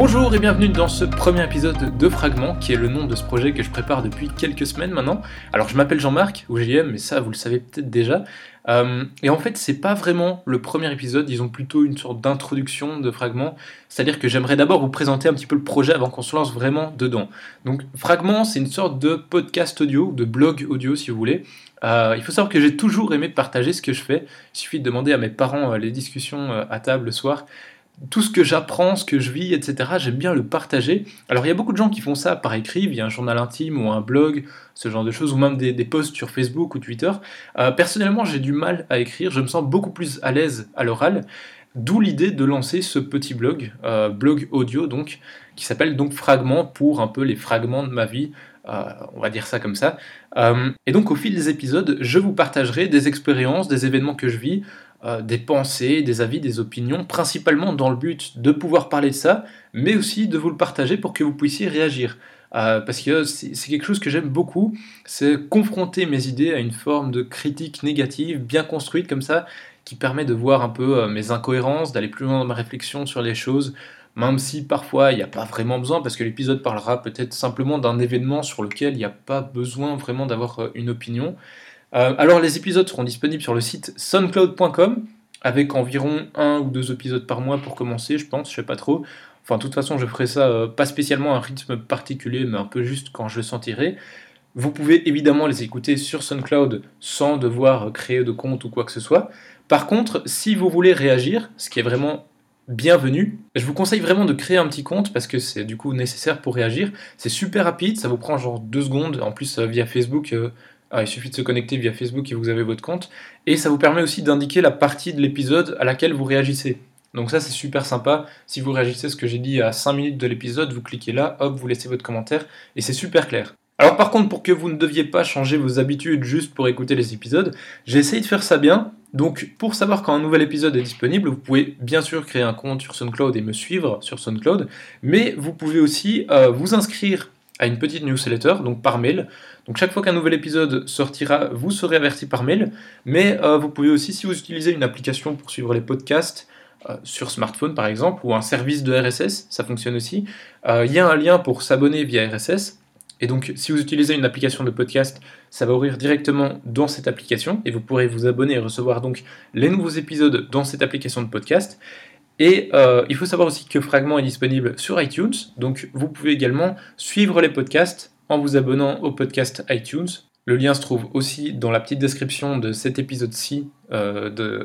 Bonjour et bienvenue dans ce premier épisode de Fragment, qui est le nom de ce projet que je prépare depuis quelques semaines maintenant. Alors je m'appelle Jean-Marc, ou JM, mais ça vous le savez peut-être déjà. Euh, et en fait, c'est pas vraiment le premier épisode, disons plutôt une sorte d'introduction de Fragment. C'est-à-dire que j'aimerais d'abord vous présenter un petit peu le projet avant qu'on se lance vraiment dedans. Donc Fragment, c'est une sorte de podcast audio, de blog audio si vous voulez. Euh, il faut savoir que j'ai toujours aimé partager ce que je fais. Il suffit de demander à mes parents euh, les discussions à table le soir tout ce que j'apprends, ce que je vis, etc., j'aime bien le partager. Alors il y a beaucoup de gens qui font ça par écrit, via un journal intime ou un blog, ce genre de choses, ou même des, posts sur Facebook ou Twitter. Euh, personnellement, j'ai du mal à écrire, je me sens beaucoup plus à l'aise à l'oral, d'où l'idée de lancer ce petit blog, euh, blog audio donc, qui s'appelle donc Fragments pour un peu les fragments de ma vie, euh, on va dire ça comme ça. et donc au fil des épisodes, je vous partagerai des expériences, des événements que je vis, euh, des pensées, des avis, des opinions, principalement dans le but de pouvoir parler de ça, mais aussi de vous le partager pour que vous puissiez réagir. Euh, parce que c'est quelque chose que j'aime beaucoup, c'est confronter mes idées à une forme de critique négative, bien construite comme ça, qui permet de voir un peu euh, mes incohérences, d'aller plus loin dans ma réflexion sur les choses, même si parfois il n'y a pas vraiment besoin, parce que l'épisode parlera peut-être simplement d'un événement sur lequel il n'y a pas besoin vraiment d'avoir une opinion. Euh, alors les épisodes seront disponibles sur le site soundcloud.com avec environ un ou deux épisodes par mois pour commencer, je pense, je sais pas trop. Enfin, de toute façon, je ferai ça euh, pas spécialement à un rythme particulier, mais un peu juste quand je le sentirai. Vous pouvez évidemment les écouter sur SoundCloud sans devoir créer de compte ou quoi que ce soit. Par contre, si vous voulez réagir, ce qui est vraiment bienvenue. Je vous conseille vraiment de créer un petit compte parce que c'est du coup nécessaire pour réagir. C'est super rapide, ça vous prend genre deux secondes. En plus, euh, via Facebook, ah, il suffit de se connecter via Facebook et vous avez votre compte. Et ça vous permet aussi d'indiquer la partie de l'épisode à laquelle vous réagissez. Donc ça c'est super sympa. Si vous réagissez à ce que j'ai dit à 5 minutes de l'épisode, vous cliquez là, hop, vous laissez votre commentaire et c'est super clair. Alors par contre, pour que vous ne deviez pas changer vos habitudes juste pour écouter les épisodes, j'ai essayé de faire ça bien. Donc pour savoir quand un nouvel épisode est disponible, vous pouvez bien sûr créer un compte sur SoundCloud et me suivre sur SoundCloud, mais vous pouvez aussi euh, vous inscrire à une petite newsletter, donc par mail. Donc chaque fois qu'un nouvel épisode sortira, vous serez averti par mail. Mais euh, vous pouvez aussi, si vous utilisez une application pour suivre les podcasts, euh, sur smartphone par exemple, ou un service de RSS, ça fonctionne aussi, euh, il y a un lien pour s'abonner via RSS. Et donc si vous utilisez une application de podcast, ça va ouvrir directement dans cette application et vous pourrez vous abonner et recevoir donc les nouveaux épisodes dans cette application de podcast. Et euh, il faut savoir aussi que Fragment est disponible sur iTunes, donc vous pouvez également suivre les podcasts en vous abonnant au podcast iTunes. Le lien se trouve aussi dans la petite description de cet épisode-ci euh,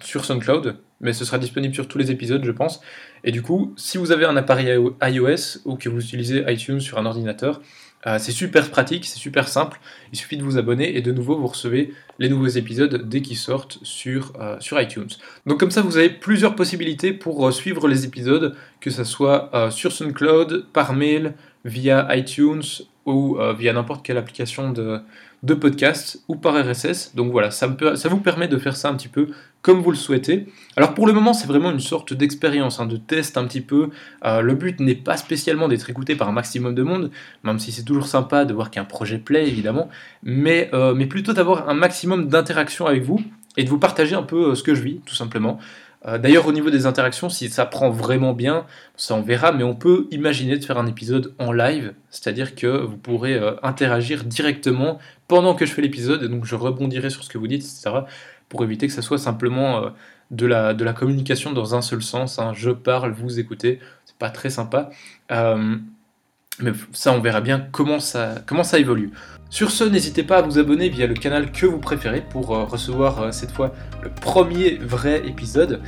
sur SoundCloud, mais ce sera disponible sur tous les épisodes, je pense. Et du coup, si vous avez un appareil iOS ou que vous utilisez iTunes sur un ordinateur, euh, c'est super pratique, c'est super simple. Il suffit de vous abonner et de nouveau vous recevez les nouveaux épisodes dès qu'ils sortent sur, euh, iTunes. Donc comme ça vous avez plusieurs possibilités pour euh, suivre les épisodes, que ce soit sur SoundCloud, par mail, via iTunes ou via n'importe quelle application de, podcast ou par RSS. Donc voilà, ça, vous permet de faire ça un petit peu comme vous le souhaitez. Alors pour le moment, c'est vraiment une sorte d'expérience, hein, de test un petit peu. Euh, le but n'est pas spécialement d'être écouté par un maximum de monde, même si c'est toujours sympa de voir qu'un projet plaît, évidemment, mais, euh, mais plutôt d'avoir un maximum d'interaction avec vous et de vous partager un peu euh, ce que je vis, tout simplement. D'ailleurs, au niveau des interactions, si ça prend vraiment bien, ça on verra, mais on peut imaginer de faire un épisode en live, c'est-à-dire que vous pourrez interagir directement pendant que je fais l'épisode, et donc je rebondirai sur ce que vous dites, etc pour éviter que ça soit simplement euh, de, la, de la communication dans un seul sens. Hein. Je parle, vous écoutez, c'est pas très sympa. Euh, mais ça, on verra bien comment ça, comment ça évolue. Sur ce, n'hésitez pas à vous abonner via le canal que vous préférez pour euh, recevoir cette fois le premier vrai épisode.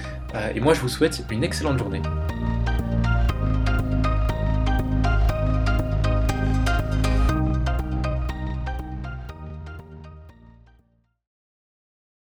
et moi, je vous souhaite une excellente journée.